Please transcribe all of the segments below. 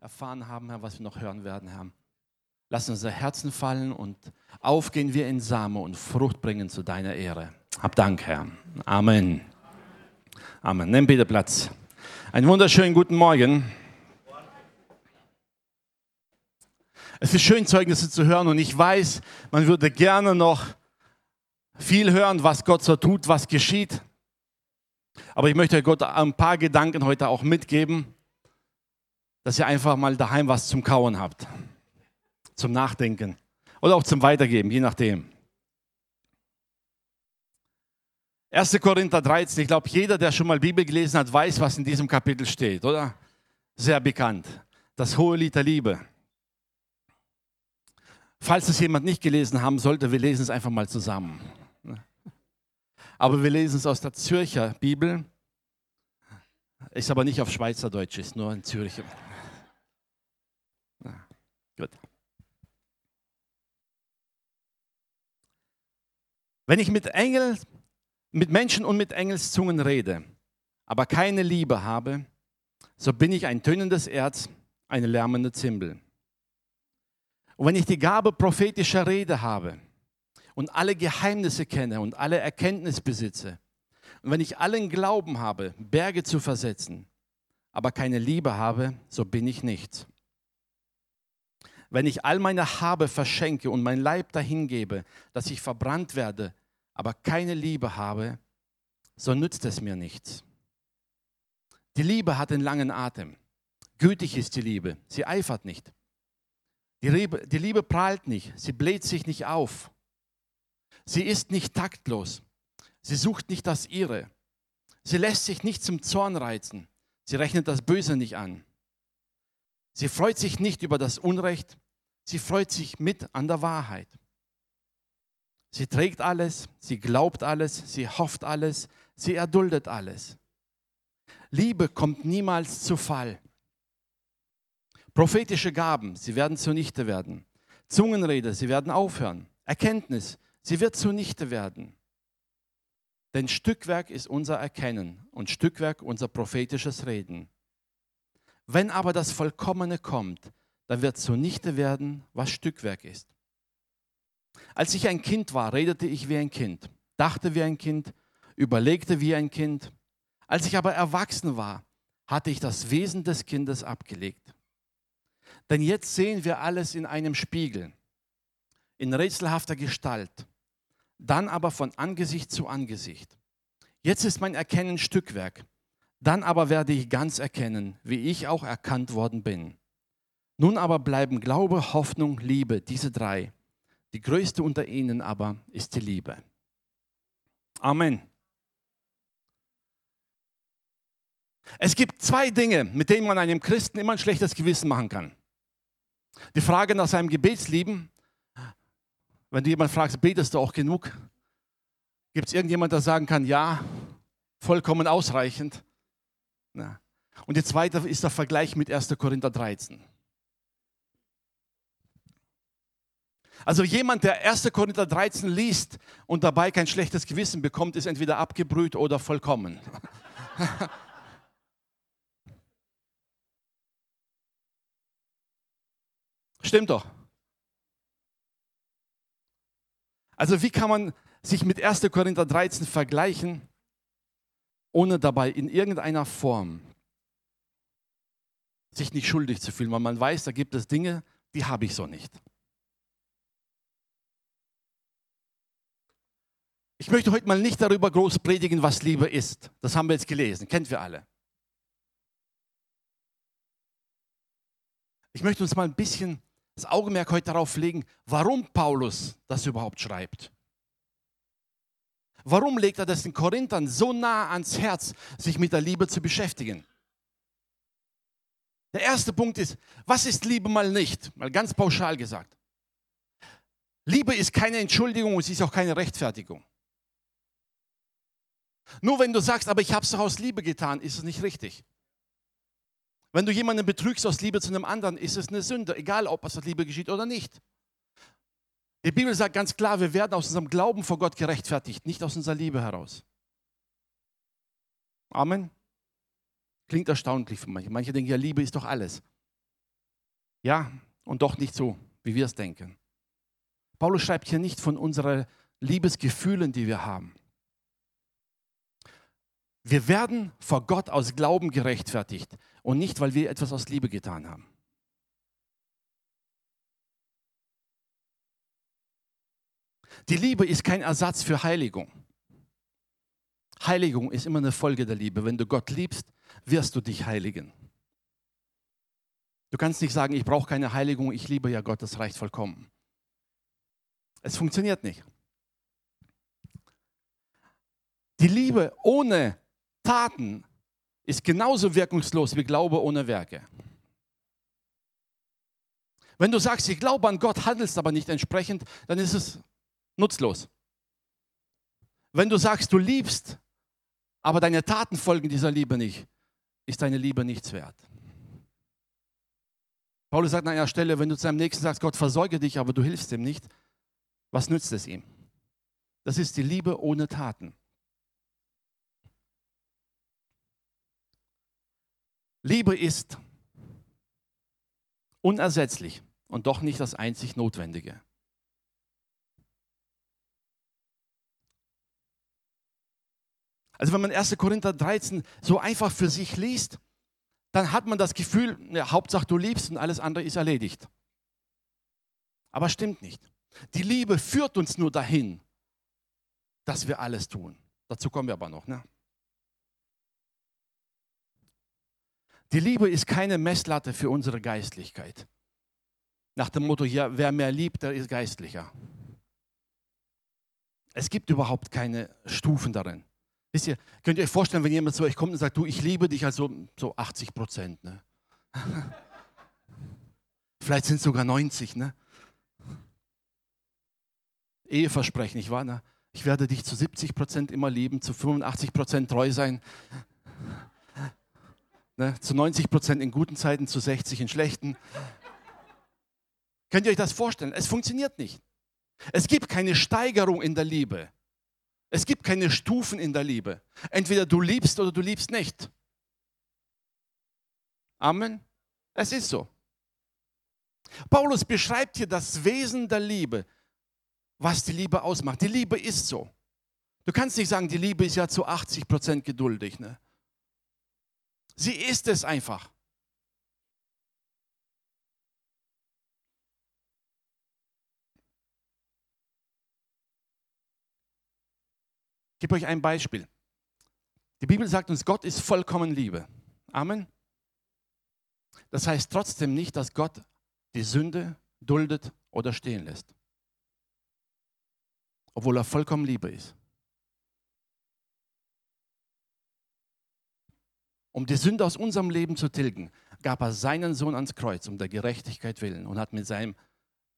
erfahren haben, Herr, was wir noch hören werden, Herr. Lass unser Herzen fallen und aufgehen wir in Same und Frucht bringen zu deiner Ehre. Hab Dank, Herr. Amen. Amen. Nimm bitte Platz. Einen wunderschönen guten Morgen. Es ist schön, Zeugnisse zu hören und ich weiß, man würde gerne noch viel hören, was Gott so tut, was geschieht. Aber ich möchte Gott ein paar Gedanken heute auch mitgeben, dass ihr einfach mal daheim was zum Kauen habt, zum Nachdenken oder auch zum Weitergeben, je nachdem. 1. Korinther 13, ich glaube, jeder, der schon mal Bibel gelesen hat, weiß, was in diesem Kapitel steht, oder? Sehr bekannt. Das hohe Lied der Liebe. Falls es jemand nicht gelesen haben sollte, wir lesen es einfach mal zusammen. Aber wir lesen es aus der Zürcher Bibel. Ist aber nicht auf Schweizerdeutsch, ist nur in Zürich. Na, gut. Wenn ich mit Engel, mit Menschen und mit Engelszungen rede, aber keine Liebe habe, so bin ich ein tönendes Erz, eine lärmende Zimbel. Und wenn ich die Gabe prophetischer Rede habe und alle Geheimnisse kenne und alle Erkenntnis besitze, und wenn ich allen Glauben habe, Berge zu versetzen, aber keine Liebe habe, so bin ich nichts. Wenn ich all meine Habe verschenke und mein Leib dahingebe, dass ich verbrannt werde, aber keine Liebe habe, so nützt es mir nichts. Die Liebe hat einen langen Atem. Gütig ist die Liebe, sie eifert nicht. Die Liebe, die Liebe prahlt nicht, sie bläht sich nicht auf. Sie ist nicht taktlos, sie sucht nicht das Ihre. Sie lässt sich nicht zum Zorn reizen, sie rechnet das Böse nicht an. Sie freut sich nicht über das Unrecht, sie freut sich mit an der Wahrheit. Sie trägt alles, sie glaubt alles, sie hofft alles, sie erduldet alles. Liebe kommt niemals zu Fall. Prophetische Gaben, sie werden zunichte werden. Zungenrede, sie werden aufhören. Erkenntnis, sie wird zunichte werden. Denn Stückwerk ist unser Erkennen und Stückwerk unser prophetisches Reden. Wenn aber das Vollkommene kommt, dann wird zunichte werden, was Stückwerk ist. Als ich ein Kind war, redete ich wie ein Kind, dachte wie ein Kind, überlegte wie ein Kind. Als ich aber erwachsen war, hatte ich das Wesen des Kindes abgelegt. Denn jetzt sehen wir alles in einem Spiegel, in rätselhafter Gestalt, dann aber von Angesicht zu Angesicht. Jetzt ist mein Erkennen Stückwerk, dann aber werde ich ganz erkennen, wie ich auch erkannt worden bin. Nun aber bleiben Glaube, Hoffnung, Liebe, diese drei. Die größte unter ihnen aber ist die Liebe. Amen. Es gibt zwei Dinge, mit denen man einem Christen immer ein schlechtes Gewissen machen kann. Die Frage nach seinem Gebetsleben, wenn du jemand fragst, betest du auch genug? Gibt es irgendjemand, der sagen kann, ja, vollkommen ausreichend? Na. Und die zweite ist der Vergleich mit 1. Korinther 13. Also jemand, der 1. Korinther 13 liest und dabei kein schlechtes Gewissen bekommt, ist entweder abgebrüht oder vollkommen. Stimmt doch. Also wie kann man sich mit 1. Korinther 13 vergleichen, ohne dabei in irgendeiner Form sich nicht schuldig zu fühlen, weil man weiß, da gibt es Dinge, die habe ich so nicht. Ich möchte heute mal nicht darüber groß predigen, was Liebe ist. Das haben wir jetzt gelesen, kennt wir alle. Ich möchte uns mal ein bisschen das Augenmerk heute darauf legen, warum Paulus das überhaupt schreibt. Warum legt er das den Korinthern so nah ans Herz, sich mit der Liebe zu beschäftigen? Der erste Punkt ist, was ist Liebe mal nicht? Mal ganz pauschal gesagt. Liebe ist keine Entschuldigung und sie ist auch keine Rechtfertigung. Nur wenn du sagst, aber ich habe es doch aus Liebe getan, ist es nicht richtig. Wenn du jemanden betrügst aus Liebe zu einem anderen, ist es eine Sünde, egal ob es aus Liebe geschieht oder nicht. Die Bibel sagt ganz klar, wir werden aus unserem Glauben vor Gott gerechtfertigt, nicht aus unserer Liebe heraus. Amen. Klingt erstaunlich für manche. Manche denken, ja, Liebe ist doch alles. Ja, und doch nicht so, wie wir es denken. Paulus schreibt hier nicht von unseren Liebesgefühlen, die wir haben. Wir werden vor Gott aus Glauben gerechtfertigt und nicht, weil wir etwas aus Liebe getan haben. Die Liebe ist kein Ersatz für Heiligung. Heiligung ist immer eine Folge der Liebe. Wenn du Gott liebst, wirst du dich heiligen. Du kannst nicht sagen, ich brauche keine Heiligung, ich liebe ja Gott, das reicht vollkommen. Es funktioniert nicht. Die Liebe ohne Taten ist genauso wirkungslos wie Glaube ohne Werke. Wenn du sagst, ich glaube an Gott, handelst aber nicht entsprechend, dann ist es nutzlos. Wenn du sagst, du liebst, aber deine Taten folgen dieser Liebe nicht, ist deine Liebe nichts wert. Paulus sagt an einer Stelle, wenn du zu deinem Nächsten sagst, Gott versorge dich, aber du hilfst ihm nicht, was nützt es ihm? Das ist die Liebe ohne Taten. Liebe ist unersetzlich und doch nicht das einzig Notwendige. Also wenn man 1. Korinther 13 so einfach für sich liest, dann hat man das Gefühl, ja, Hauptsache du liebst und alles andere ist erledigt. Aber stimmt nicht. Die Liebe führt uns nur dahin, dass wir alles tun. Dazu kommen wir aber noch. Ne? Die Liebe ist keine Messlatte für unsere Geistlichkeit. Nach dem Motto, ja, wer mehr liebt, der ist geistlicher. Es gibt überhaupt keine Stufen darin. Wisst ihr, könnt ihr euch vorstellen, wenn jemand zu euch kommt und sagt, du, ich liebe dich, also so 80 Prozent. Ne? Vielleicht sind es sogar 90. Ne? Eheversprechen, ich war, ne? ich werde dich zu 70 Prozent immer lieben, zu 85 Prozent treu sein. Ne? Zu 90 Prozent in guten Zeiten, zu 60 in schlechten. Könnt ihr euch das vorstellen? Es funktioniert nicht. Es gibt keine Steigerung in der Liebe. Es gibt keine Stufen in der Liebe. Entweder du liebst oder du liebst nicht. Amen. Es ist so. Paulus beschreibt hier das Wesen der Liebe, was die Liebe ausmacht. Die Liebe ist so. Du kannst nicht sagen, die Liebe ist ja zu 80 Prozent geduldig. Ne? Sie ist es einfach. Ich gebe euch ein Beispiel. Die Bibel sagt uns, Gott ist vollkommen Liebe. Amen. Das heißt trotzdem nicht, dass Gott die Sünde duldet oder stehen lässt. Obwohl er vollkommen Liebe ist. Um die Sünde aus unserem Leben zu tilgen, gab er seinen Sohn ans Kreuz um der Gerechtigkeit willen und hat mit seinem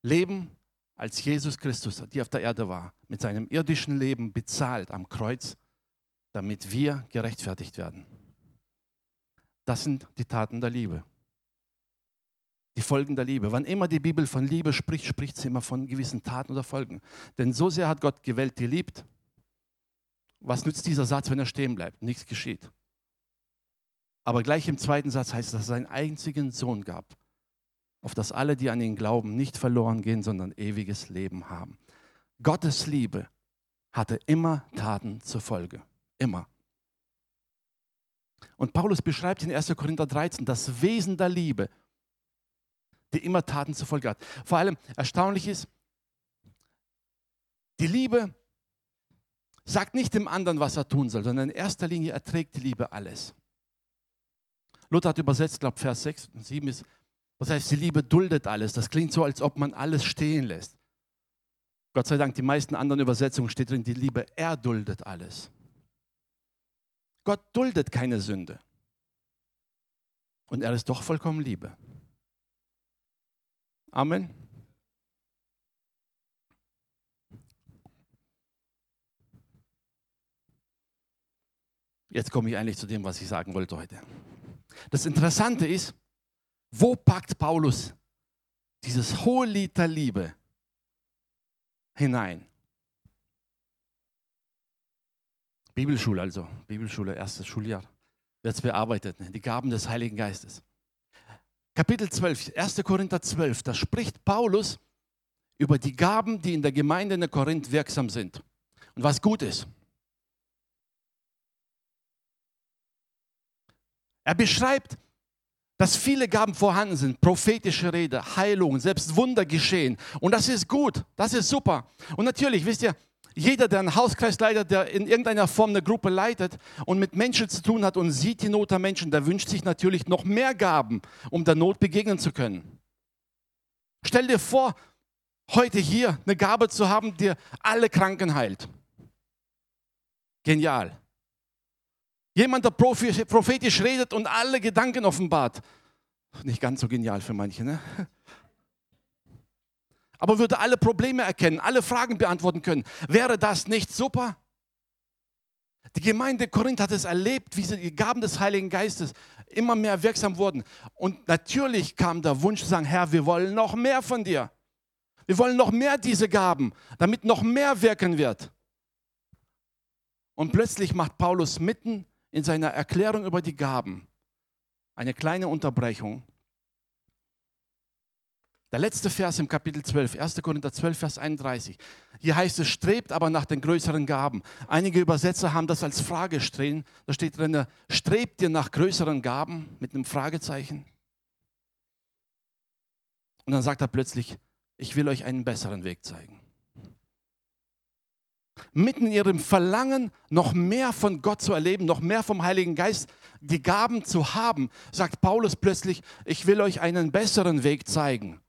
Leben als Jesus Christus, die auf der Erde war, mit seinem irdischen Leben bezahlt am Kreuz, damit wir gerechtfertigt werden. Das sind die Taten der Liebe. Die Folgen der Liebe. Wann immer die Bibel von Liebe spricht, spricht sie immer von gewissen Taten oder Folgen. Denn so sehr hat Gott die liebt. Was nützt dieser Satz, wenn er stehen bleibt? Nichts geschieht. Aber gleich im zweiten Satz heißt es, dass es seinen einzigen Sohn gab, auf dass alle, die an ihn glauben, nicht verloren gehen, sondern ewiges Leben haben. Gottes Liebe hatte immer Taten zur Folge. Immer. Und Paulus beschreibt in 1. Korinther 13 das Wesen der Liebe, die immer Taten zur Folge hat. Vor allem erstaunlich ist, die Liebe sagt nicht dem anderen, was er tun soll, sondern in erster Linie erträgt die Liebe alles. Luther hat übersetzt, glaube Vers 6 und 7 ist, das heißt, die Liebe duldet alles. Das klingt so, als ob man alles stehen lässt. Gott sei Dank, die meisten anderen Übersetzungen steht drin, die Liebe erduldet alles. Gott duldet keine Sünde. Und er ist doch vollkommen Liebe. Amen. Jetzt komme ich eigentlich zu dem, was ich sagen wollte heute. Das Interessante ist, wo packt Paulus dieses hohe Lied der Liebe hinein? Bibelschule also, Bibelschule, erstes Schuljahr, wird es bearbeitet, ne? die Gaben des Heiligen Geistes. Kapitel 12, 1. Korinther 12, da spricht Paulus über die Gaben, die in der Gemeinde in Korinth wirksam sind und was gut ist. Er beschreibt, dass viele Gaben vorhanden sind, prophetische Rede, Heilung, selbst Wunder geschehen. Und das ist gut, das ist super. Und natürlich, wisst ihr, jeder, der einen Hauskreis leitet, der in irgendeiner Form eine Gruppe leitet und mit Menschen zu tun hat und sieht die Not der Menschen, der wünscht sich natürlich noch mehr Gaben, um der Not begegnen zu können. Stell dir vor, heute hier eine Gabe zu haben, die alle Kranken heilt. Genial. Jemand, der prophetisch redet und alle Gedanken offenbart. Nicht ganz so genial für manche, ne? Aber würde alle Probleme erkennen, alle Fragen beantworten können. Wäre das nicht super? Die Gemeinde Korinth hat es erlebt, wie die Gaben des Heiligen Geistes immer mehr wirksam wurden. Und natürlich kam der Wunsch zu sagen, Herr, wir wollen noch mehr von dir. Wir wollen noch mehr diese Gaben, damit noch mehr wirken wird. Und plötzlich macht Paulus mitten in seiner Erklärung über die Gaben eine kleine Unterbrechung. Der letzte Vers im Kapitel 12, 1. Korinther 12, Vers 31. Hier heißt es, strebt aber nach den größeren Gaben. Einige Übersetzer haben das als Frage stehen. Da steht drin, strebt ihr nach größeren Gaben mit einem Fragezeichen? Und dann sagt er plötzlich, ich will euch einen besseren Weg zeigen mitten in ihrem Verlangen, noch mehr von Gott zu erleben, noch mehr vom Heiligen Geist, die Gaben zu haben, sagt Paulus plötzlich, ich will euch einen besseren Weg zeigen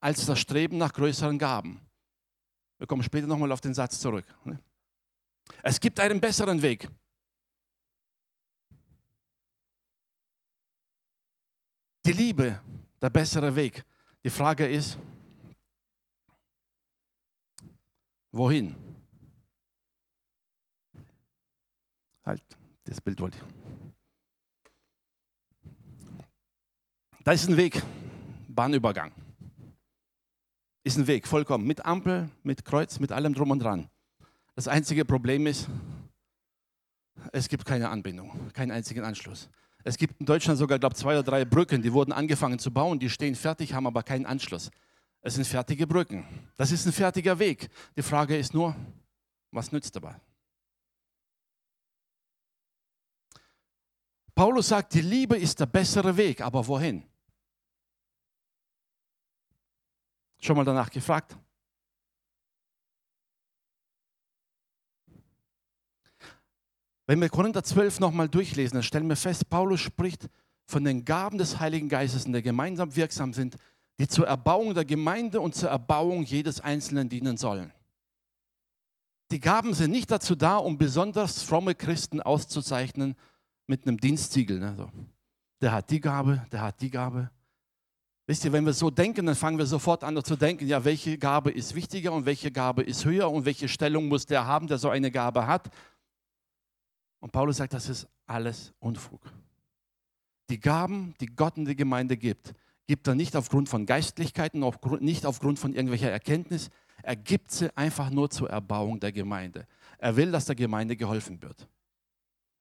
als das Streben nach größeren Gaben. Wir kommen später nochmal auf den Satz zurück. Es gibt einen besseren Weg. Die Liebe, der bessere Weg. Die Frage ist, wohin? Halt, das Bild wollte ich. Da ist ein Weg, Bahnübergang. Ist ein Weg, vollkommen. Mit Ampel, mit Kreuz, mit allem drum und dran. Das einzige Problem ist, es gibt keine Anbindung, keinen einzigen Anschluss. Es gibt in Deutschland sogar, glaube ich, zwei oder drei Brücken, die wurden angefangen zu bauen, die stehen fertig, haben aber keinen Anschluss. Es sind fertige Brücken. Das ist ein fertiger Weg. Die Frage ist nur, was nützt dabei? Paulus sagt, die Liebe ist der bessere Weg, aber wohin? Schon mal danach gefragt? Wenn wir Korinther 12 nochmal durchlesen, dann stellen wir fest, Paulus spricht von den Gaben des Heiligen Geistes, die gemeinsam wirksam sind, die zur Erbauung der Gemeinde und zur Erbauung jedes Einzelnen dienen sollen. Die Gaben sind nicht dazu da, um besonders fromme Christen auszuzeichnen, mit einem Dienstsiegel. Ne? So. Der hat die Gabe, der hat die Gabe. Wisst ihr, wenn wir so denken, dann fangen wir sofort an zu denken, ja, welche Gabe ist wichtiger und welche Gabe ist höher und welche Stellung muss der haben, der so eine Gabe hat. Und Paulus sagt, das ist alles Unfug. Die Gaben, die Gott in die Gemeinde gibt, gibt er nicht aufgrund von Geistlichkeiten, nicht aufgrund von irgendwelcher Erkenntnis. Er gibt sie einfach nur zur Erbauung der Gemeinde. Er will, dass der Gemeinde geholfen wird.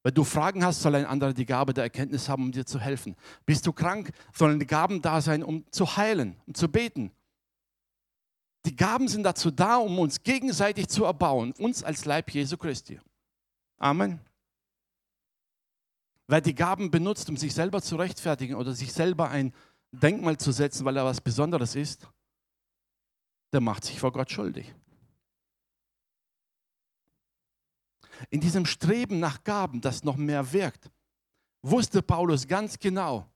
Wenn du Fragen hast, soll ein anderer die Gabe der Erkenntnis haben, um dir zu helfen. Bist du krank, sollen die Gaben da sein, um zu heilen, um zu beten. Die Gaben sind dazu da, um uns gegenseitig zu erbauen, uns als Leib Jesu Christi. Amen. Wer die Gaben benutzt, um sich selber zu rechtfertigen oder sich selber ein Denkmal zu setzen, weil er was Besonderes ist, der macht sich vor Gott schuldig. In diesem Streben nach Gaben, das noch mehr wirkt, wusste Paulus ganz genau,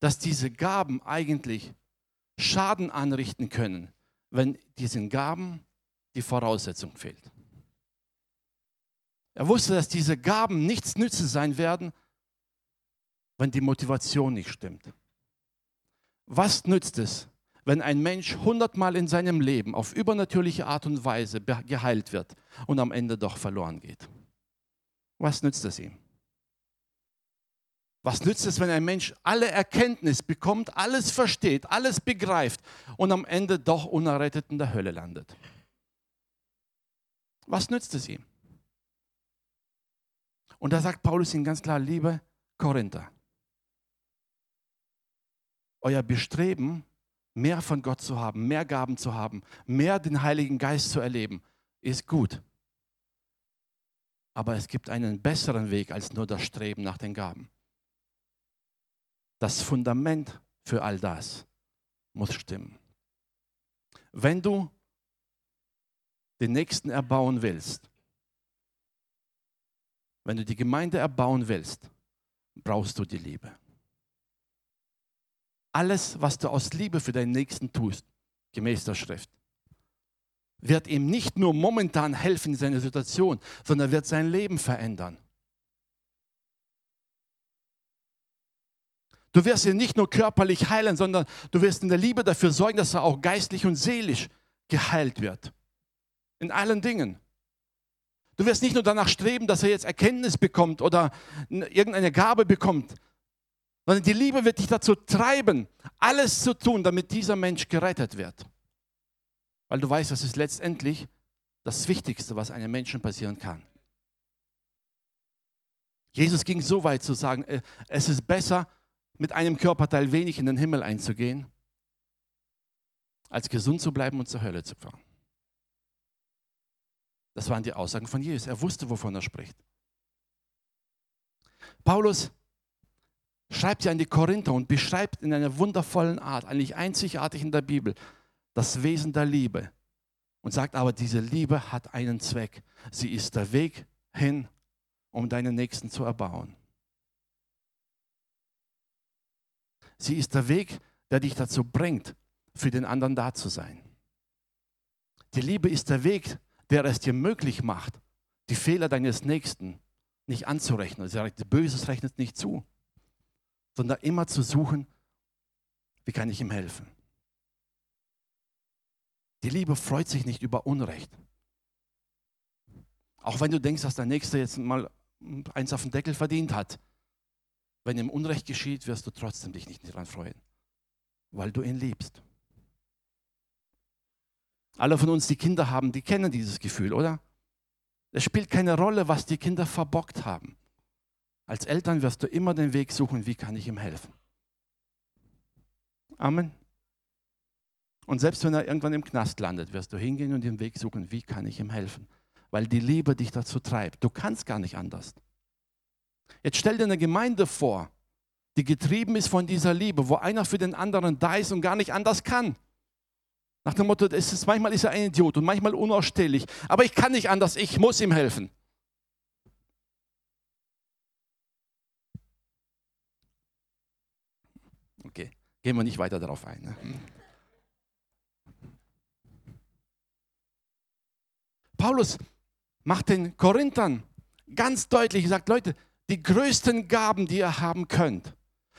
dass diese Gaben eigentlich Schaden anrichten können, wenn diesen Gaben die Voraussetzung fehlt. Er wusste, dass diese Gaben nichts nützen sein werden, wenn die Motivation nicht stimmt. Was nützt es, wenn ein Mensch hundertmal in seinem Leben auf übernatürliche Art und Weise geheilt wird und am Ende doch verloren geht? Was nützt es ihm? Was nützt es, wenn ein Mensch alle Erkenntnis bekommt, alles versteht, alles begreift und am Ende doch unerrettet in der Hölle landet? Was nützt es ihm? Und da sagt Paulus ihnen ganz klar, liebe Korinther, euer Bestreben, mehr von Gott zu haben, mehr Gaben zu haben, mehr den Heiligen Geist zu erleben, ist gut. Aber es gibt einen besseren Weg als nur das Streben nach den Gaben. Das Fundament für all das muss stimmen. Wenn du den Nächsten erbauen willst, wenn du die Gemeinde erbauen willst, brauchst du die Liebe. Alles, was du aus Liebe für deinen Nächsten tust, gemäß der Schrift, wird ihm nicht nur momentan helfen in seiner Situation, sondern wird sein Leben verändern. Du wirst ihn nicht nur körperlich heilen, sondern du wirst in der Liebe dafür sorgen, dass er auch geistlich und seelisch geheilt wird. In allen Dingen. Du wirst nicht nur danach streben, dass er jetzt Erkenntnis bekommt oder irgendeine Gabe bekommt, sondern die Liebe wird dich dazu treiben, alles zu tun, damit dieser Mensch gerettet wird. Weil du weißt, das ist letztendlich das Wichtigste, was einem Menschen passieren kann. Jesus ging so weit zu sagen, äh, es ist besser, mit einem Körperteil wenig in den Himmel einzugehen, als gesund zu bleiben und zur Hölle zu fahren. Das waren die Aussagen von Jesus. Er wusste, wovon er spricht. Paulus schreibt ja an die Korinther und beschreibt in einer wundervollen Art, eigentlich einzigartig in der Bibel, das Wesen der Liebe. Und sagt aber, diese Liebe hat einen Zweck. Sie ist der Weg hin, um deinen Nächsten zu erbauen. Sie ist der Weg, der dich dazu bringt, für den anderen da zu sein. Die Liebe ist der Weg, der es dir möglich macht, die Fehler deines Nächsten nicht anzurechnen. Sie sagt, Böses rechnet nicht zu, sondern immer zu suchen, wie kann ich ihm helfen. Die Liebe freut sich nicht über Unrecht. Auch wenn du denkst, dass der Nächste jetzt mal eins auf den Deckel verdient hat. Wenn ihm Unrecht geschieht, wirst du trotzdem dich nicht daran freuen, weil du ihn liebst. Alle von uns, die Kinder haben, die kennen dieses Gefühl, oder? Es spielt keine Rolle, was die Kinder verbockt haben. Als Eltern wirst du immer den Weg suchen, wie kann ich ihm helfen. Amen. Und selbst wenn er irgendwann im Knast landet, wirst du hingehen und den Weg suchen, wie kann ich ihm helfen. Weil die Liebe dich dazu treibt. Du kannst gar nicht anders. Jetzt stell dir eine Gemeinde vor, die getrieben ist von dieser Liebe, wo einer für den anderen da ist und gar nicht anders kann. Nach dem Motto, ist, manchmal ist er ein Idiot und manchmal unausstehlich, aber ich kann nicht anders, ich muss ihm helfen. Okay, gehen wir nicht weiter darauf ein. Ne? Paulus macht den Korinthern ganz deutlich, sagt, Leute, die größten Gaben, die ihr haben könnt.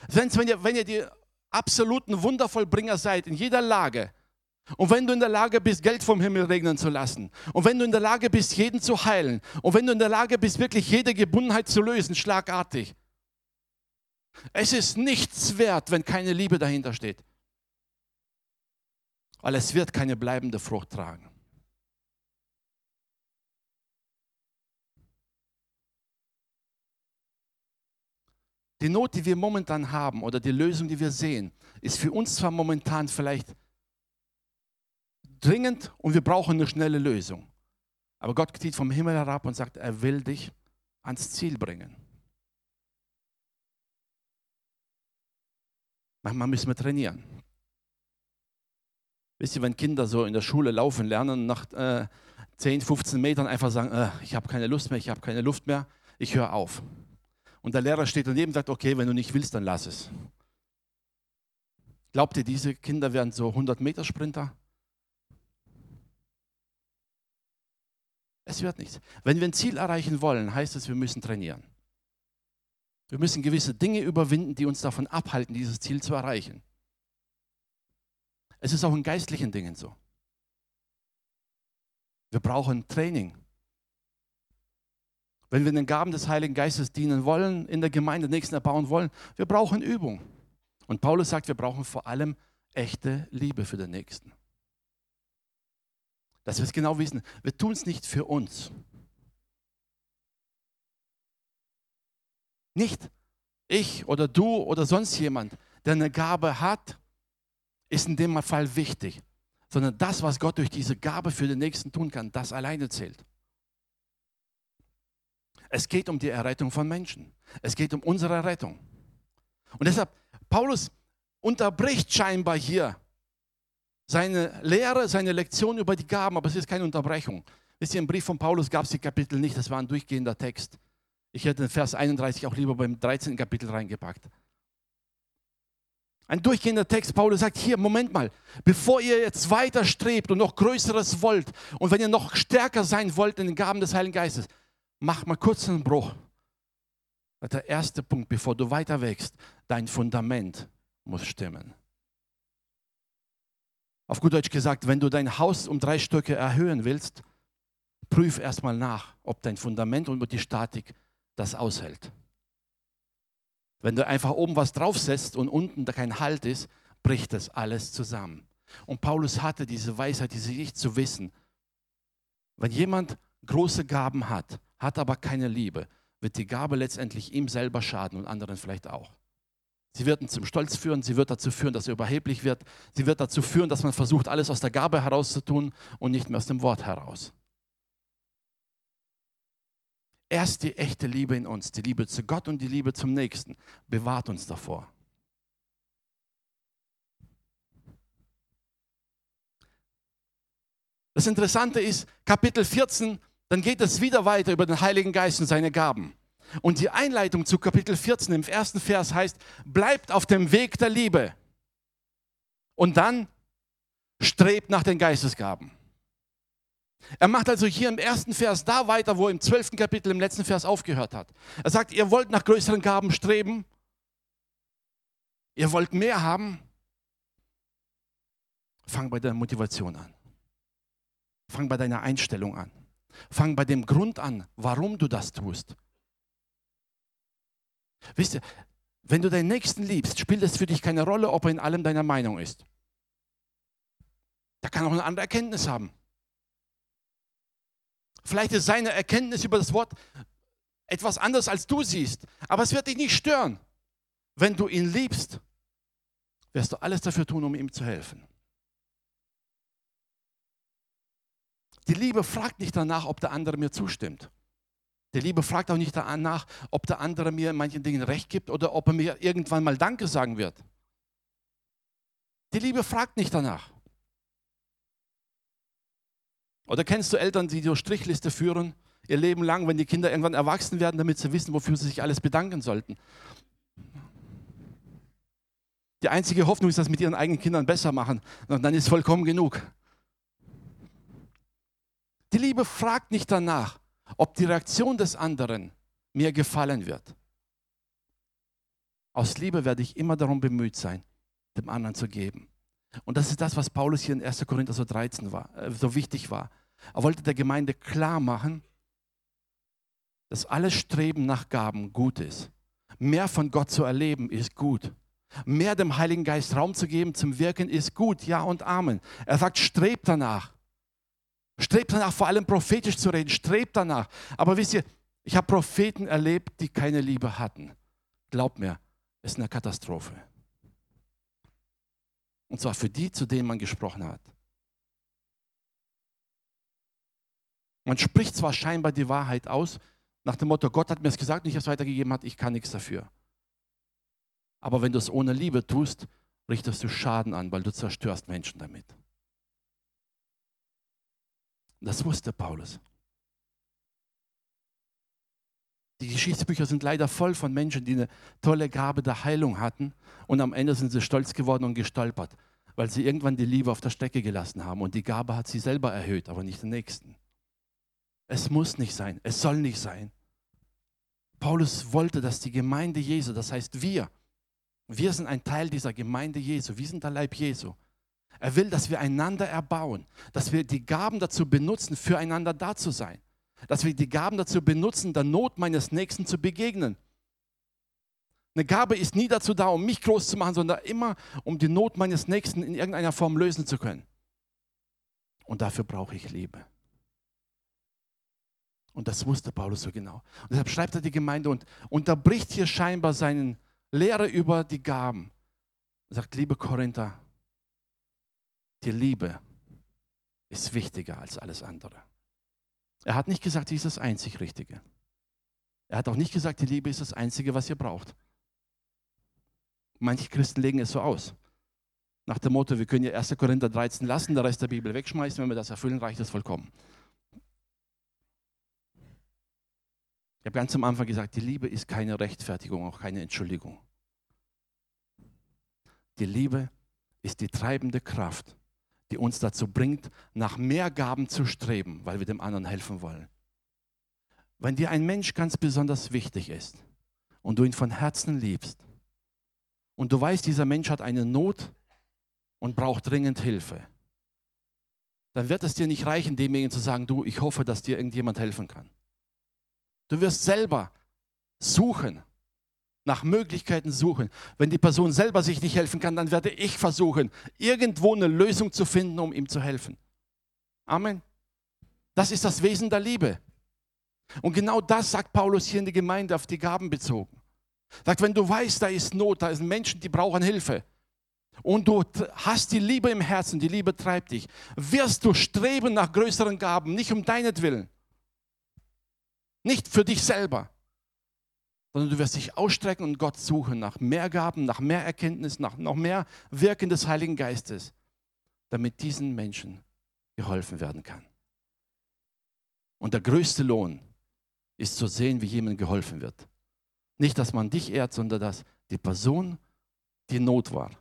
Selbst wenn ihr, wenn ihr die absoluten Wundervollbringer seid in jeder Lage, und wenn du in der Lage bist, Geld vom Himmel regnen zu lassen, und wenn du in der Lage bist, jeden zu heilen, und wenn du in der Lage bist, wirklich jede Gebundenheit zu lösen, schlagartig, es ist nichts wert, wenn keine Liebe dahinter steht. Weil es wird keine bleibende Frucht tragen. Die Not, die wir momentan haben oder die Lösung, die wir sehen, ist für uns zwar momentan vielleicht dringend und wir brauchen eine schnelle Lösung. Aber Gott zieht vom Himmel herab und sagt, er will dich ans Ziel bringen. Manchmal müssen wir trainieren. Wisst ihr, wenn Kinder so in der Schule laufen lernen, nach äh, 10, 15 Metern einfach sagen, äh, ich habe keine Lust mehr, ich habe keine Luft mehr, ich höre auf. Und der Lehrer steht daneben und sagt, okay, wenn du nicht willst, dann lass es. Glaubt ihr, diese Kinder werden so 100 Meter Sprinter? Es wird nichts. Wenn wir ein Ziel erreichen wollen, heißt es, wir müssen trainieren. Wir müssen gewisse Dinge überwinden, die uns davon abhalten, dieses Ziel zu erreichen. Es ist auch in geistlichen Dingen so. Wir brauchen Training. Wenn wir den Gaben des Heiligen Geistes dienen wollen, in der Gemeinde Nächsten erbauen wollen, wir brauchen Übung. Und Paulus sagt, wir brauchen vor allem echte Liebe für den Nächsten. Dass wir es genau wissen, wir tun es nicht für uns. Nicht ich oder du oder sonst jemand, der eine Gabe hat ist in dem Fall wichtig, sondern das, was Gott durch diese Gabe für den Nächsten tun kann, das alleine zählt. Es geht um die Errettung von Menschen. Es geht um unsere Rettung. Und deshalb, Paulus unterbricht scheinbar hier seine Lehre, seine Lektion über die Gaben, aber es ist keine Unterbrechung. Wisst ihr, im Brief von Paulus gab es die Kapitel nicht, das war ein durchgehender Text. Ich hätte den Vers 31 auch lieber beim 13. Kapitel reingepackt. Ein durchgehender Text, Paulus sagt, hier, Moment mal, bevor ihr jetzt weiter strebt und noch Größeres wollt und wenn ihr noch stärker sein wollt in den Gaben des Heiligen Geistes, mach mal kurz einen Bruch. Der erste Punkt, bevor du weiter wächst, dein Fundament muss stimmen. Auf gut Deutsch gesagt, wenn du dein Haus um drei Stücke erhöhen willst, prüf erstmal nach, ob dein Fundament und die Statik das aushält. Wenn du einfach oben was draufsetzt und unten da kein Halt ist, bricht das alles zusammen. Und Paulus hatte diese Weisheit, diese Sicht zu wissen, wenn jemand große Gaben hat, hat aber keine Liebe, wird die Gabe letztendlich ihm selber schaden und anderen vielleicht auch. Sie wird ihn zum Stolz führen, sie wird dazu führen, dass er überheblich wird, sie wird dazu führen, dass man versucht, alles aus der Gabe herauszutun und nicht mehr aus dem Wort heraus. Erst die echte Liebe in uns, die Liebe zu Gott und die Liebe zum Nächsten, bewahrt uns davor. Das Interessante ist, Kapitel 14, dann geht es wieder weiter über den Heiligen Geist und seine Gaben. Und die Einleitung zu Kapitel 14 im ersten Vers heißt, bleibt auf dem Weg der Liebe. Und dann strebt nach den Geistesgaben. Er macht also hier im ersten Vers da weiter, wo er im zwölften Kapitel im letzten Vers aufgehört hat. Er sagt, ihr wollt nach größeren Gaben streben, ihr wollt mehr haben, fang bei der Motivation an. Fang bei deiner Einstellung an. Fang bei dem Grund an, warum du das tust. Wisst ihr, wenn du deinen Nächsten liebst, spielt es für dich keine Rolle, ob er in allem deiner Meinung ist. Der kann auch eine andere Erkenntnis haben. Vielleicht ist seine Erkenntnis über das Wort etwas anders, als du siehst. Aber es wird dich nicht stören. Wenn du ihn liebst, wirst du alles dafür tun, um ihm zu helfen. Die Liebe fragt nicht danach, ob der andere mir zustimmt. Die Liebe fragt auch nicht danach, ob der andere mir in manchen Dingen recht gibt oder ob er mir irgendwann mal Danke sagen wird. Die Liebe fragt nicht danach. Oder kennst du Eltern, die so Strichliste führen, ihr Leben lang, wenn die Kinder irgendwann erwachsen werden, damit sie wissen, wofür sie sich alles bedanken sollten? Die einzige Hoffnung ist, dass sie mit ihren eigenen Kindern besser machen. Und dann ist vollkommen genug. Die Liebe fragt nicht danach, ob die Reaktion des anderen mir gefallen wird. Aus Liebe werde ich immer darum bemüht sein, dem anderen zu geben. Und das ist das, was Paulus hier in 1. Korinther so 13 war, äh, so wichtig war. Er wollte der Gemeinde klar machen, dass alles Streben nach Gaben gut ist. Mehr von Gott zu erleben ist gut. Mehr dem Heiligen Geist Raum zu geben zum Wirken ist gut. Ja und Amen. Er sagt, strebt danach. Strebt danach, vor allem prophetisch zu reden. Strebt danach. Aber wisst ihr, ich habe Propheten erlebt, die keine Liebe hatten. Glaubt mir, es ist eine Katastrophe. Und zwar für die, zu denen man gesprochen hat. Man spricht zwar scheinbar die Wahrheit aus, nach dem Motto, Gott hat mir es gesagt, nicht es weitergegeben hat, ich kann nichts dafür. Aber wenn du es ohne Liebe tust, richtest du Schaden an, weil du zerstörst Menschen damit. Das wusste Paulus. Die Geschichtsbücher sind leider voll von Menschen, die eine tolle Gabe der Heilung hatten und am Ende sind sie stolz geworden und gestolpert, weil sie irgendwann die Liebe auf der Strecke gelassen haben und die Gabe hat sie selber erhöht, aber nicht den Nächsten. Es muss nicht sein, es soll nicht sein. Paulus wollte, dass die Gemeinde Jesu, das heißt wir, wir sind ein Teil dieser Gemeinde Jesu, wir sind der Leib Jesu. Er will, dass wir einander erbauen, dass wir die Gaben dazu benutzen, füreinander da zu sein dass wir die Gaben dazu benutzen, der Not meines Nächsten zu begegnen. Eine Gabe ist nie dazu da, um mich groß zu machen, sondern immer, um die Not meines Nächsten in irgendeiner Form lösen zu können. Und dafür brauche ich Liebe. Und das wusste Paulus so genau. Und deshalb schreibt er die Gemeinde und unterbricht hier scheinbar seinen Lehre über die Gaben. Er sagt, liebe Korinther, die Liebe ist wichtiger als alles andere. Er hat nicht gesagt, sie ist das einzig Richtige. Er hat auch nicht gesagt, die Liebe ist das Einzige, was ihr braucht. Manche Christen legen es so aus. Nach dem Motto, wir können ja 1. Korinther 13 lassen, der Rest der Bibel wegschmeißen, wenn wir das erfüllen, reicht das vollkommen. Ich habe ganz am Anfang gesagt, die Liebe ist keine Rechtfertigung, auch keine Entschuldigung. Die Liebe ist die treibende Kraft, die uns dazu bringt, nach mehr Gaben zu streben, weil wir dem anderen helfen wollen. Wenn dir ein Mensch ganz besonders wichtig ist und du ihn von Herzen liebst und du weißt, dieser Mensch hat eine Not und braucht dringend Hilfe, dann wird es dir nicht reichen, demjenigen zu sagen, du, ich hoffe, dass dir irgendjemand helfen kann. Du wirst selber suchen, nach Möglichkeiten suchen. Wenn die Person selber sich nicht helfen kann, dann werde ich versuchen, irgendwo eine Lösung zu finden, um ihm zu helfen. Amen. Das ist das Wesen der Liebe. Und genau das sagt Paulus hier in die Gemeinde auf die Gaben bezogen. Sagt, wenn du weißt, da ist Not, da sind Menschen, die brauchen Hilfe und du hast die Liebe im Herzen, die Liebe treibt dich, wirst du streben nach größeren Gaben, nicht um deinetwillen, nicht für dich selber, sondern du wirst dich ausstrecken und Gott suchen nach mehr Gaben, nach mehr Erkenntnis, nach noch mehr Wirken des Heiligen Geistes, damit diesen Menschen geholfen werden kann. Und der größte Lohn ist zu sehen, wie jemandem geholfen wird. Nicht, dass man dich ehrt, sondern dass die Person, die Not war,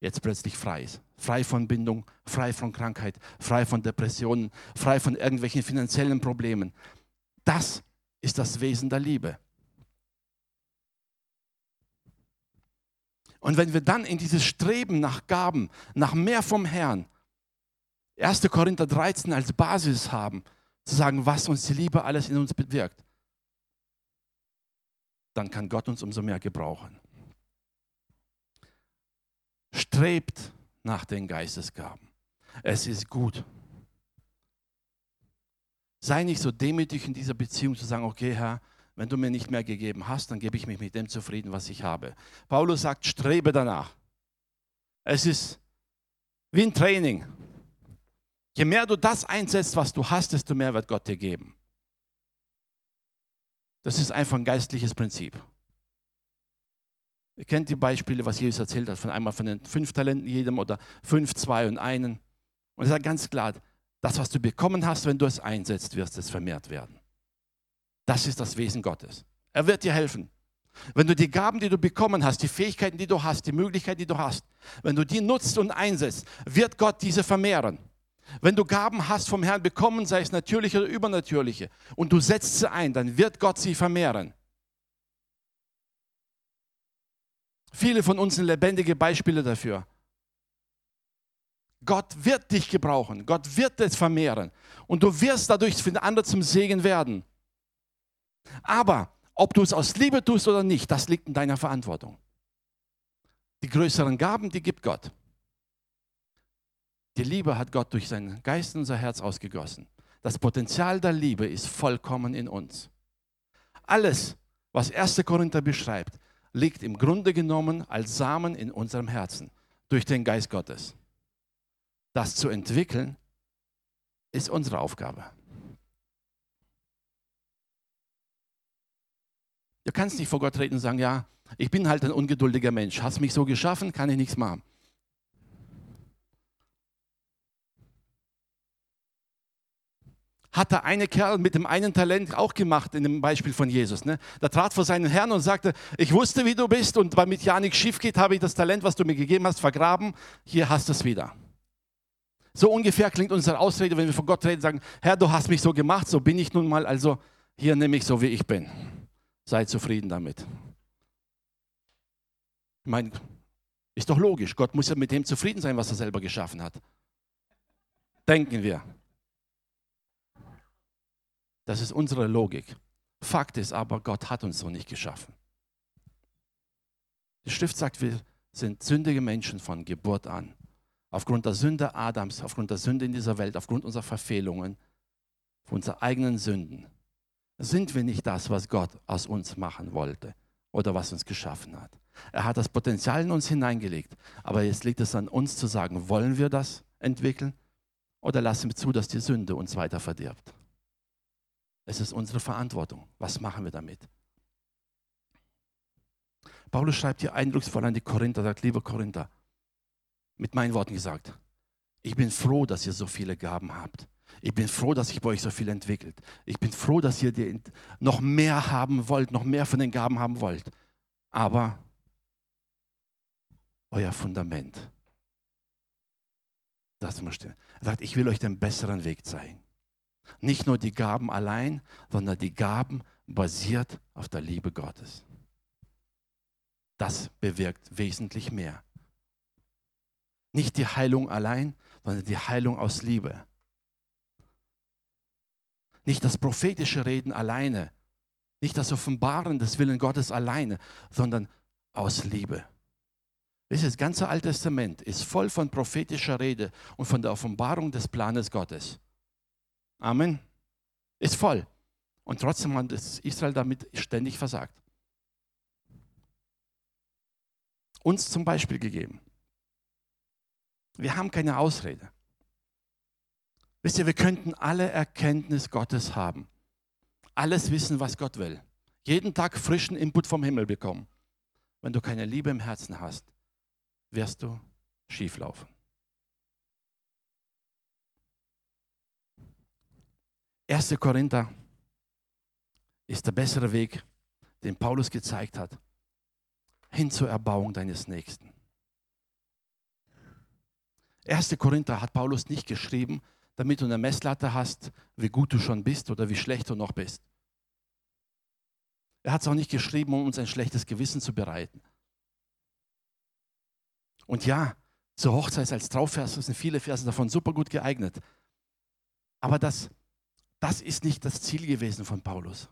jetzt plötzlich frei ist. Frei von Bindung, frei von Krankheit, frei von Depressionen, frei von irgendwelchen finanziellen Problemen. Das ist das Wesen der Liebe. Und wenn wir dann in dieses Streben nach Gaben, nach mehr vom Herrn, 1. Korinther 13 als Basis haben, zu sagen, was uns die Liebe alles in uns bewirkt, dann kann Gott uns umso mehr gebrauchen. Strebt nach den Geistesgaben. Es ist gut. Sei nicht so demütig in dieser Beziehung zu sagen, okay Herr, wenn du mir nicht mehr gegeben hast, dann gebe ich mich mit dem zufrieden, was ich habe. Paulus sagt, strebe danach. Es ist wie ein Training. Je mehr du das einsetzt, was du hast, desto mehr wird Gott dir geben. Das ist einfach ein geistliches Prinzip. Ihr kennt die Beispiele, was Jesus erzählt hat, von einmal von den fünf Talenten jedem oder fünf, zwei und einen. Und er sagt ganz klar, das, was du bekommen hast, wenn du es einsetzt, wirst es vermehrt werden. Das ist das Wesen Gottes. Er wird dir helfen. Wenn du die Gaben, die du bekommen hast, die Fähigkeiten, die du hast, die Möglichkeiten, die du hast, wenn du die nutzt und einsetzt, wird Gott diese vermehren. Wenn du Gaben hast vom Herrn bekommen, sei es natürliche oder übernatürliche, und du setzt sie ein, dann wird Gott sie vermehren. Viele von uns sind lebendige Beispiele dafür. Gott wird dich gebrauchen. Gott wird es vermehren. Und du wirst dadurch für den anderen zum Segen werden. Aber ob du es aus Liebe tust oder nicht, das liegt in deiner Verantwortung. Die größeren Gaben, die gibt Gott. Die Liebe hat Gott durch seinen Geist in unser Herz ausgegossen. Das Potenzial der Liebe ist vollkommen in uns. Alles, was 1. Korinther beschreibt, liegt im Grunde genommen als Samen in unserem Herzen durch den Geist Gottes. Das zu entwickeln, ist unsere Aufgabe. Du kannst nicht vor Gott reden und sagen, ja, ich bin halt ein ungeduldiger Mensch. Hast mich so geschaffen, kann ich nichts machen. hat der eine Kerl mit dem einen Talent auch gemacht in dem Beispiel von Jesus. Ne? Der trat vor seinen Herrn und sagte, ich wusste, wie du bist und damit ja nichts schief geht, habe ich das Talent, was du mir gegeben hast, vergraben. Hier hast du es wieder. So ungefähr klingt unsere Ausrede, wenn wir von Gott reden, sagen, Herr, du hast mich so gemacht, so bin ich nun mal, also hier nehme ich so, wie ich bin. Sei zufrieden damit. Ich meine, ist doch logisch, Gott muss ja mit dem zufrieden sein, was er selber geschaffen hat. Denken wir. Das ist unsere Logik. Fakt ist aber, Gott hat uns so nicht geschaffen. Die Schrift sagt, wir sind sündige Menschen von Geburt an. Aufgrund der Sünde Adams, aufgrund der Sünde in dieser Welt, aufgrund unserer Verfehlungen, unserer eigenen Sünden, sind wir nicht das, was Gott aus uns machen wollte oder was uns geschaffen hat. Er hat das Potenzial in uns hineingelegt. Aber jetzt liegt es an uns zu sagen, wollen wir das entwickeln oder lassen wir zu, dass die Sünde uns weiter verdirbt? Es ist unsere Verantwortung. Was machen wir damit? Paulus schreibt hier eindrucksvoll an die Korinther, sagt, liebe Korinther, mit meinen Worten gesagt, ich bin froh, dass ihr so viele Gaben habt. Ich bin froh, dass sich bei euch so viel entwickelt. Ich bin froh, dass ihr noch mehr haben wollt, noch mehr von den Gaben haben wollt. Aber euer Fundament, das muss stehen. Er sagt, ich will euch den besseren Weg zeigen. Nicht nur die Gaben allein, sondern die Gaben basiert auf der Liebe Gottes. Das bewirkt wesentlich mehr. Nicht die Heilung allein, sondern die Heilung aus Liebe. Nicht das prophetische Reden alleine, nicht das Offenbaren des Willen Gottes alleine, sondern aus Liebe. Das ganze Alte Testament ist voll von prophetischer Rede und von der Offenbarung des Planes Gottes. Amen. Ist voll. Und trotzdem hat Israel damit ständig versagt. Uns zum Beispiel gegeben. Wir haben keine Ausrede. Wisst ihr, wir könnten alle Erkenntnis Gottes haben. Alles wissen, was Gott will. Jeden Tag frischen Input vom Himmel bekommen. Wenn du keine Liebe im Herzen hast, wirst du schieflaufen. Erste Korinther ist der bessere Weg, den Paulus gezeigt hat, hin zur Erbauung deines Nächsten. 1. Korinther hat Paulus nicht geschrieben, damit du eine Messlatte hast, wie gut du schon bist oder wie schlecht du noch bist. Er hat es auch nicht geschrieben, um uns ein schlechtes Gewissen zu bereiten. Und ja, zur Hochzeit als Trauvers sind viele Verse davon super gut geeignet. Aber das, das ist nicht das Ziel gewesen von Paulus.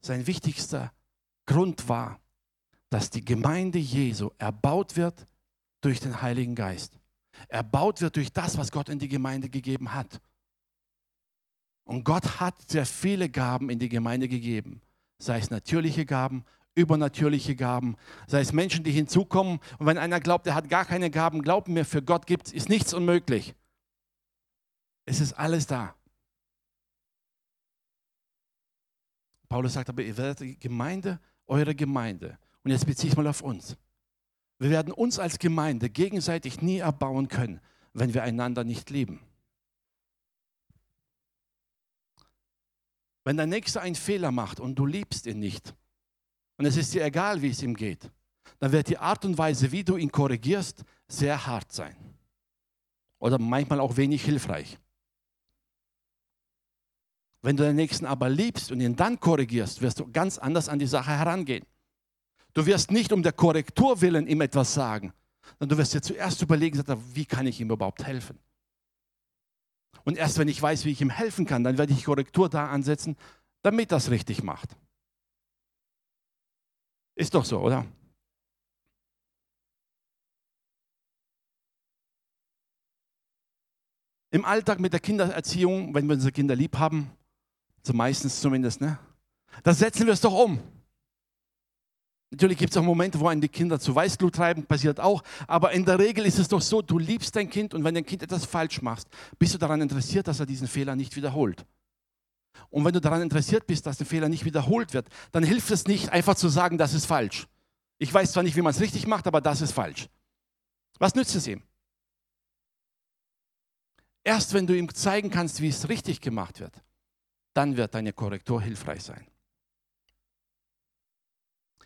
Sein wichtigster Grund war, dass die Gemeinde Jesu erbaut wird durch den Heiligen Geist. Erbaut wird durch das, was Gott in die Gemeinde gegeben hat. Und Gott hat sehr viele Gaben in die Gemeinde gegeben, sei es natürliche Gaben, übernatürliche Gaben, sei es Menschen, die hinzukommen. Und wenn einer glaubt, er hat gar keine Gaben, glaubt mir, für Gott gibt es, nichts unmöglich. Es ist alles da. Paulus sagt aber, ihr werdet die Gemeinde, eure Gemeinde. Und jetzt beziehe ich mal auf uns. Wir werden uns als Gemeinde gegenseitig nie erbauen können, wenn wir einander nicht lieben. Wenn der Nächste einen Fehler macht und du liebst ihn nicht, und es ist dir egal, wie es ihm geht, dann wird die Art und Weise, wie du ihn korrigierst, sehr hart sein. Oder manchmal auch wenig hilfreich. Wenn du den Nächsten aber liebst und ihn dann korrigierst, wirst du ganz anders an die Sache herangehen. Du wirst nicht um der Korrektur willen ihm etwas sagen, sondern du wirst dir zuerst überlegen, wie kann ich ihm überhaupt helfen? Und erst wenn ich weiß, wie ich ihm helfen kann, dann werde ich Korrektur da ansetzen, damit das richtig macht. Ist doch so, oder? Im Alltag mit der Kindererziehung, wenn wir unsere Kinder lieb haben, so meistens zumindest, ne? Da setzen wir es doch um. Natürlich gibt es auch Momente, wo einen die Kinder zu Weißglut treiben, passiert auch. Aber in der Regel ist es doch so, du liebst dein Kind und wenn dein Kind etwas falsch macht, bist du daran interessiert, dass er diesen Fehler nicht wiederholt. Und wenn du daran interessiert bist, dass der Fehler nicht wiederholt wird, dann hilft es nicht, einfach zu sagen, das ist falsch. Ich weiß zwar nicht, wie man es richtig macht, aber das ist falsch. Was nützt es ihm? Erst wenn du ihm zeigen kannst, wie es richtig gemacht wird, dann wird deine Korrektur hilfreich sein.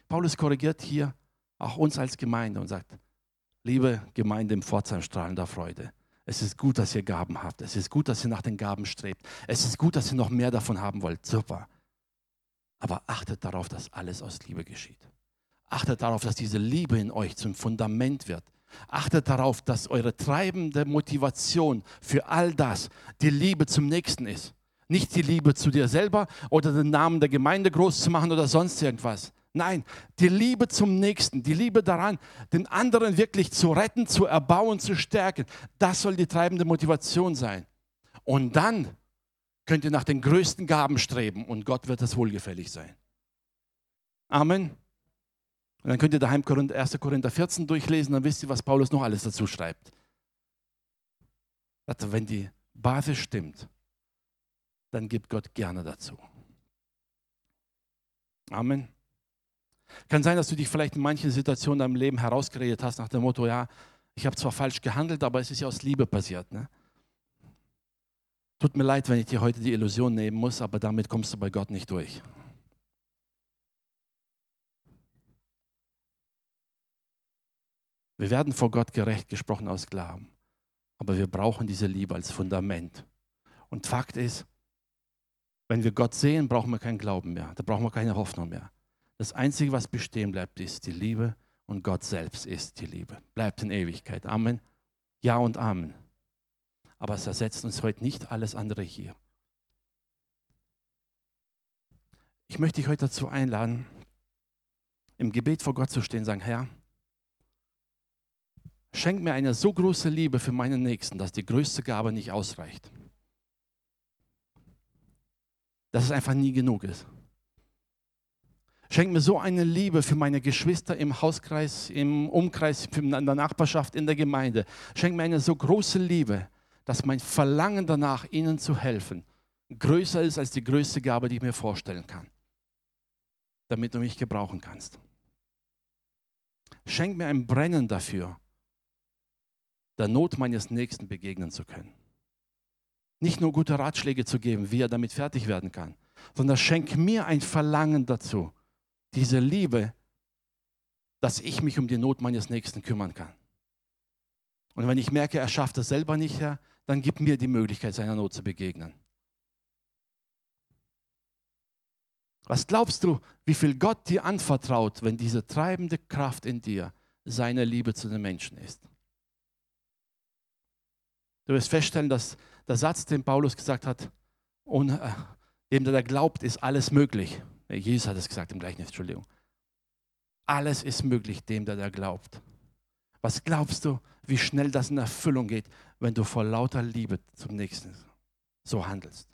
Paulus korrigiert hier auch uns als Gemeinde und sagt, liebe Gemeinde im Pforzheim strahlender Freude, es ist gut, dass ihr Gaben habt. Es ist gut, dass ihr nach den Gaben strebt. Es ist gut, dass ihr noch mehr davon haben wollt. Super. Aber achtet darauf, dass alles aus Liebe geschieht. Achtet darauf, dass diese Liebe in euch zum Fundament wird. Achtet darauf, dass eure treibende Motivation für all das die Liebe zum Nächsten ist. Nicht die Liebe zu dir selber oder den Namen der Gemeinde groß zu machen oder sonst irgendwas, Nein, die Liebe zum Nächsten, die Liebe daran, den anderen wirklich zu retten, zu erbauen, zu stärken, das soll die treibende Motivation sein. Und dann könnt ihr nach den größten Gaben streben und Gott wird es wohlgefällig sein. Amen. Und dann könnt ihr daheim 1. Korinther 14 durchlesen, dann wisst ihr, was Paulus noch alles dazu schreibt. Also wenn die Basis stimmt, dann gibt Gott gerne dazu. Amen. Kann sein, dass du dich vielleicht in manchen Situationen in deinem Leben herausgeredet hast nach dem Motto, ja, ich habe zwar falsch gehandelt, aber es ist ja aus Liebe passiert. Ne? Tut mir leid, wenn ich dir heute die Illusion nehmen muss, aber damit kommst du bei Gott nicht durch. Wir werden vor Gott gerecht gesprochen aus Glauben, aber wir brauchen diese Liebe als Fundament. Und Fakt ist, wenn wir Gott sehen, brauchen wir keinen Glauben mehr, da brauchen wir keine Hoffnung mehr. Das Einzige, was bestehen bleibt, ist die Liebe und Gott selbst ist die Liebe. Bleibt in Ewigkeit. Amen. Ja und Amen. Aber es ersetzt uns heute nicht alles andere hier. Ich möchte dich heute dazu einladen, im Gebet vor Gott zu stehen und sagen, Herr, schenk mir eine so große Liebe für meinen Nächsten, dass die größte Gabe nicht ausreicht. Dass es einfach nie genug ist. Schenk mir so eine Liebe für meine Geschwister im Hauskreis, im Umkreis, in der Nachbarschaft, in der Gemeinde. Schenk mir eine so große Liebe, dass mein Verlangen danach, ihnen zu helfen, größer ist als die größte Gabe, die ich mir vorstellen kann, damit du mich gebrauchen kannst. Schenk mir ein Brennen dafür, der Not meines Nächsten begegnen zu können. Nicht nur gute Ratschläge zu geben, wie er damit fertig werden kann, sondern schenk mir ein Verlangen dazu, diese Liebe, dass ich mich um die Not meines Nächsten kümmern kann. Und wenn ich merke, er schafft es selber nicht, Herr, dann gib mir die Möglichkeit, seiner Not zu begegnen. Was glaubst du, wie viel Gott dir anvertraut, wenn diese treibende Kraft in dir seine Liebe zu den Menschen ist? Du wirst feststellen, dass der Satz, den Paulus gesagt hat, und, äh, dem, der glaubt, ist alles möglich. Jesus hat es gesagt im Gleichnis, Entschuldigung. Alles ist möglich dem, der da glaubt. Was glaubst du, wie schnell das in Erfüllung geht, wenn du vor lauter Liebe zum Nächsten so handelst?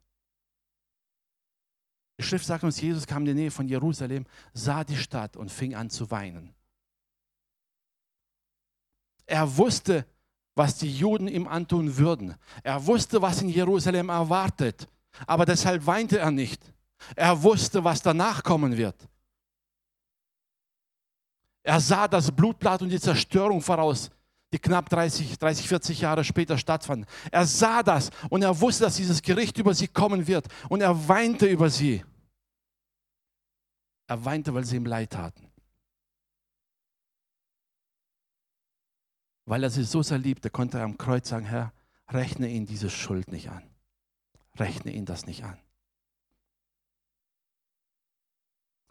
Die Schrift sagt uns, Jesus kam in die Nähe von Jerusalem, sah die Stadt und fing an zu weinen. Er wusste, was die Juden ihm antun würden. Er wusste, was in Jerusalem erwartet. Aber deshalb weinte er nicht. Er wusste, was danach kommen wird. Er sah das Blutblatt und die Zerstörung voraus, die knapp 30, 30, 40 Jahre später stattfanden. Er sah das und er wusste, dass dieses Gericht über sie kommen wird. Und er weinte über sie. Er weinte, weil sie ihm leid taten. Weil er sie so sehr liebte, konnte er am Kreuz sagen, Herr, rechne ihn diese Schuld nicht an. Rechne ihn das nicht an.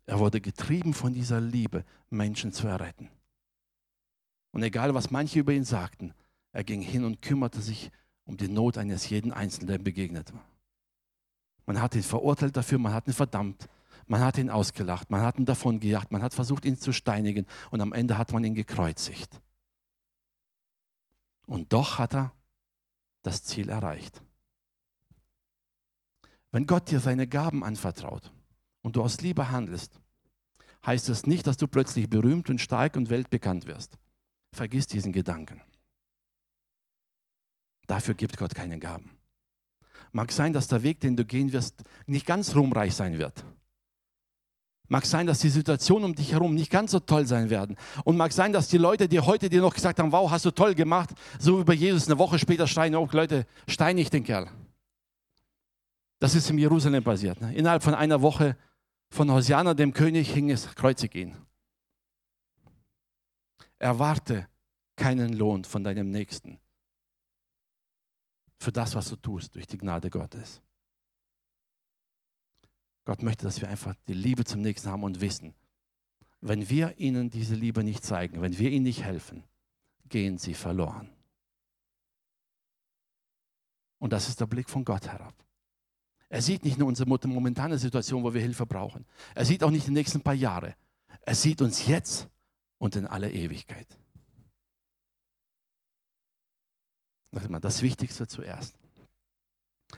Er wurde getrieben von dieser Liebe, Menschen zu erretten. Und egal, was manche über ihn sagten, er ging hin und kümmerte sich um die Not eines jeden Einzelnen, der ihm begegnet war. Man hat ihn verurteilt dafür, man hat ihn verdammt, man hat ihn ausgelacht, man hat ihn davon gejagt, man hat versucht, ihn zu steinigen und am Ende hat man ihn gekreuzigt. Und doch hat er das Ziel erreicht. Wenn Gott dir seine Gaben anvertraut, und du aus Liebe handelst, heißt es nicht, dass du plötzlich berühmt und stark und weltbekannt wirst. Vergiss diesen Gedanken. Dafür gibt Gott keine Gaben. Mag sein, dass der Weg, den du gehen wirst, nicht ganz ruhmreich sein wird. Mag sein, dass die Situationen um dich herum nicht ganz so toll sein werden. Und mag sein, dass die Leute, die heute dir noch gesagt haben, wow, hast du toll gemacht, so wie bei Jesus eine Woche später schreien, oh Leute, steinig den Kerl. Das ist in Jerusalem passiert. Ne? Innerhalb von einer Woche von Hosiana, dem König, hing es, kreuzig ihn. Erwarte keinen Lohn von deinem Nächsten für das, was du tust, durch die Gnade Gottes. Gott möchte, dass wir einfach die Liebe zum Nächsten haben und wissen, wenn wir ihnen diese Liebe nicht zeigen, wenn wir ihnen nicht helfen, gehen sie verloren. Und das ist der Blick von Gott herab. Er sieht nicht nur unsere momentane Situation, wo wir Hilfe brauchen. Er sieht auch nicht die nächsten paar Jahre. Er sieht uns jetzt und in aller Ewigkeit. Das Wichtigste zuerst.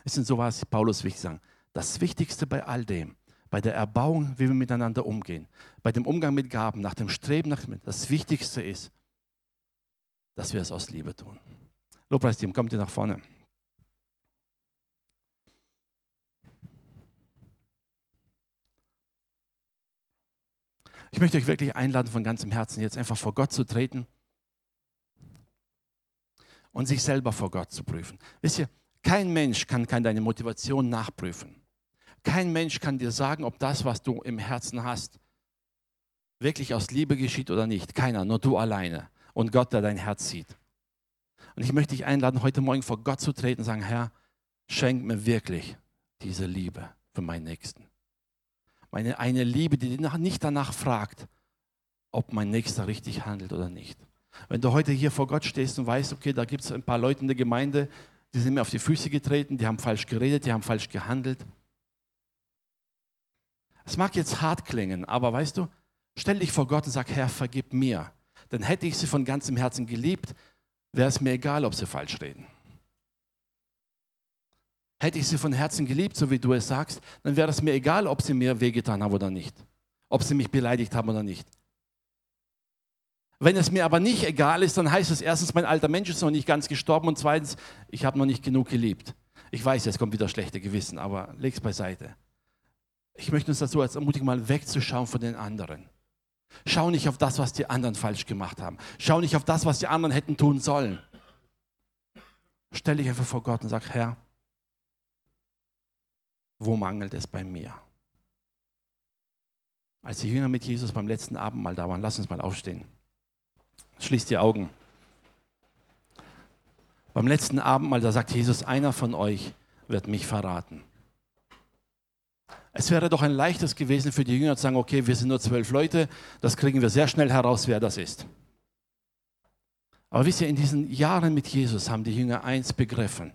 Es sind so was Paulus wichtig sagen. Das Wichtigste bei all dem, bei der Erbauung, wie wir miteinander umgehen, bei dem Umgang mit Gaben, nach dem Streben nach das Wichtigste ist, dass wir es aus Liebe tun. Lobpreisteam, kommt ihr nach vorne. Ich möchte euch wirklich einladen, von ganzem Herzen jetzt einfach vor Gott zu treten und sich selber vor Gott zu prüfen. Wisst ihr, kein Mensch kann, kann deine Motivation nachprüfen. Kein Mensch kann dir sagen, ob das, was du im Herzen hast, wirklich aus Liebe geschieht oder nicht. Keiner, nur du alleine und Gott, der dein Herz sieht. Und ich möchte dich einladen, heute Morgen vor Gott zu treten und sagen, Herr, schenk mir wirklich diese Liebe für meinen Nächsten. Meine, eine Liebe, die nicht danach fragt, ob mein Nächster richtig handelt oder nicht. Wenn du heute hier vor Gott stehst und weißt, okay, da gibt es ein paar Leute in der Gemeinde, die sind mir auf die Füße getreten, die haben falsch geredet, die haben falsch gehandelt. Es mag jetzt hart klingen, aber weißt du, stell dich vor Gott und sag, Herr, vergib mir. Dann hätte ich sie von ganzem Herzen geliebt, wäre es mir egal, ob sie falsch reden. Hätte ich sie von Herzen geliebt, so wie du es sagst, dann wäre es mir egal, ob sie mir wehgetan haben oder nicht. Ob sie mich beleidigt haben oder nicht. Wenn es mir aber nicht egal ist, dann heißt es erstens, mein alter Mensch ist noch nicht ganz gestorben und zweitens, ich habe noch nicht genug geliebt. Ich weiß, jetzt kommt wieder schlechte Gewissen, aber leg's beiseite. Ich möchte uns dazu als ermutigen, mal wegzuschauen von den anderen. Schau nicht auf das, was die anderen falsch gemacht haben. Schau nicht auf das, was die anderen hätten tun sollen. Stell dich einfach vor Gott und sag, Herr, wo mangelt es bei mir? Als die Jünger mit Jesus beim letzten Abendmahl da waren, lass uns mal aufstehen. Schließ die Augen. Beim letzten Abendmahl, da sagt Jesus, einer von euch wird mich verraten. Es wäre doch ein leichtes gewesen für die Jünger zu sagen, okay, wir sind nur zwölf Leute, das kriegen wir sehr schnell heraus, wer das ist. Aber wisst ihr, in diesen Jahren mit Jesus haben die Jünger eins begriffen.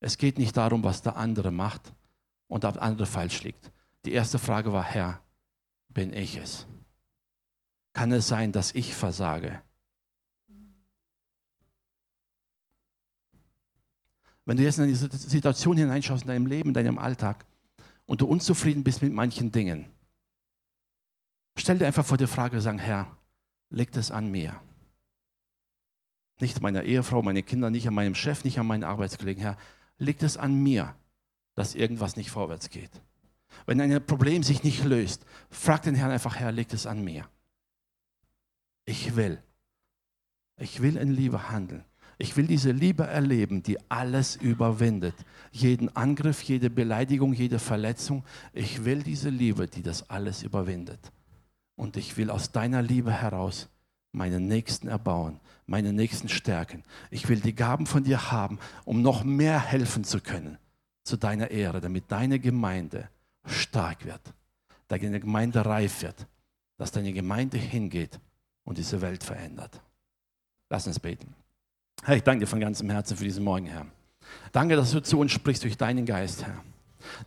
Es geht nicht darum, was der andere macht und der andere falsch liegt. Die erste Frage war, Herr, bin ich es? kann es sein, dass ich versage. Wenn du jetzt in diese Situation hineinschaust in deinem Leben, in deinem Alltag und du unzufrieden bist mit manchen Dingen, stell dir einfach vor die Frage, sagen, Herr, leg es an mir. Nicht meiner Ehefrau, meine Kinder, nicht an meinem Chef, nicht an meinen Arbeitskollegen, Herr, leg es an mir, dass irgendwas nicht vorwärts geht. Wenn ein Problem sich nicht löst, frag den Herrn einfach, Herr, leg es an mir. Ich will. Ich will in Liebe handeln. Ich will diese Liebe erleben, die alles überwindet. Jeden Angriff, jede Beleidigung, jede Verletzung. Ich will diese Liebe, die das alles überwindet. Und ich will aus deiner Liebe heraus meinen Nächsten erbauen, meine Nächsten stärken. Ich will die Gaben von dir haben, um noch mehr helfen zu können zu deiner Ehre, damit deine Gemeinde stark wird, deine Gemeinde reif wird, dass deine Gemeinde hingeht und diese Welt verändert. Lass uns beten. Herr, ich danke dir von ganzem Herzen für diesen Morgen, Herr. Danke, dass du zu uns sprichst durch deinen Geist, Herr.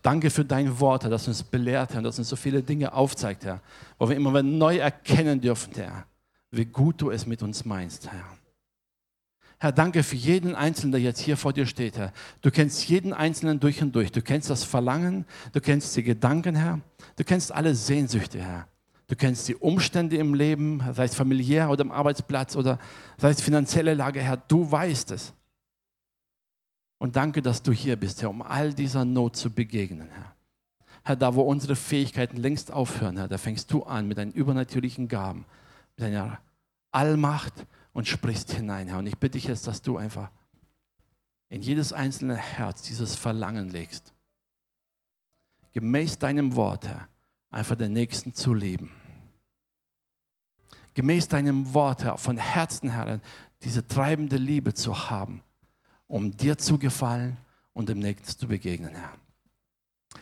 Danke für dein Wort, Herr, das uns belehrt, Herr, das uns so viele Dinge aufzeigt, Herr, wo wir immer wieder neu erkennen dürfen, Herr, wie gut du es mit uns meinst, Herr. Herr, danke für jeden Einzelnen, der jetzt hier vor dir steht, Herr. Du kennst jeden Einzelnen durch und durch. Du kennst das Verlangen, du kennst die Gedanken, Herr. Du kennst alle Sehnsüchte, Herr. Du kennst die Umstände im Leben, sei es familiär oder am Arbeitsplatz oder sei es finanzielle Lage, Herr, du weißt es. Und danke, dass du hier bist, Herr, um all dieser Not zu begegnen, Herr. Herr, da wo unsere Fähigkeiten längst aufhören, Herr, da fängst du an mit deinen übernatürlichen Gaben, deiner Allmacht und sprichst hinein, Herr. Und ich bitte dich jetzt, dass du einfach in jedes einzelne Herz dieses Verlangen legst. Gemäß deinem Wort, Herr, einfach den Nächsten zu lieben gemäß deinem Wort, Herr, von Herzen, Herr, diese treibende Liebe zu haben, um dir zu gefallen und dem Nächsten zu begegnen, Herr.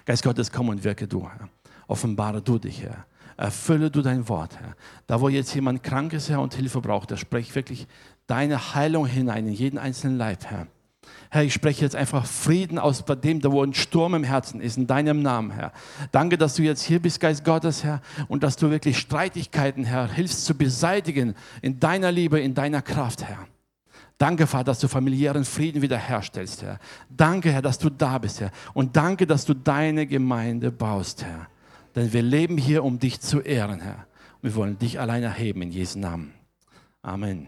Geist Gottes, komm und wirke du, Herr. Offenbare du dich, Herr. Erfülle du dein Wort, Herr. Da, wo jetzt jemand krank ist, Herr, und Hilfe braucht, da sprech wirklich deine Heilung hinein in jeden einzelnen Leib, Herr. Herr, ich spreche jetzt einfach Frieden aus bei dem, da wo ein Sturm im Herzen ist, in deinem Namen, Herr. Danke, dass du jetzt hier bist, Geist Gottes, Herr, und dass du wirklich Streitigkeiten, Herr, hilfst zu beseitigen in deiner Liebe, in deiner Kraft, Herr. Danke, Vater, dass du familiären Frieden wiederherstellst, Herr. Danke, Herr, dass du da bist, Herr. Und danke, dass du deine Gemeinde baust, Herr. Denn wir leben hier, um dich zu ehren, Herr. Wir wollen dich allein erheben in Jesu Namen. Amen.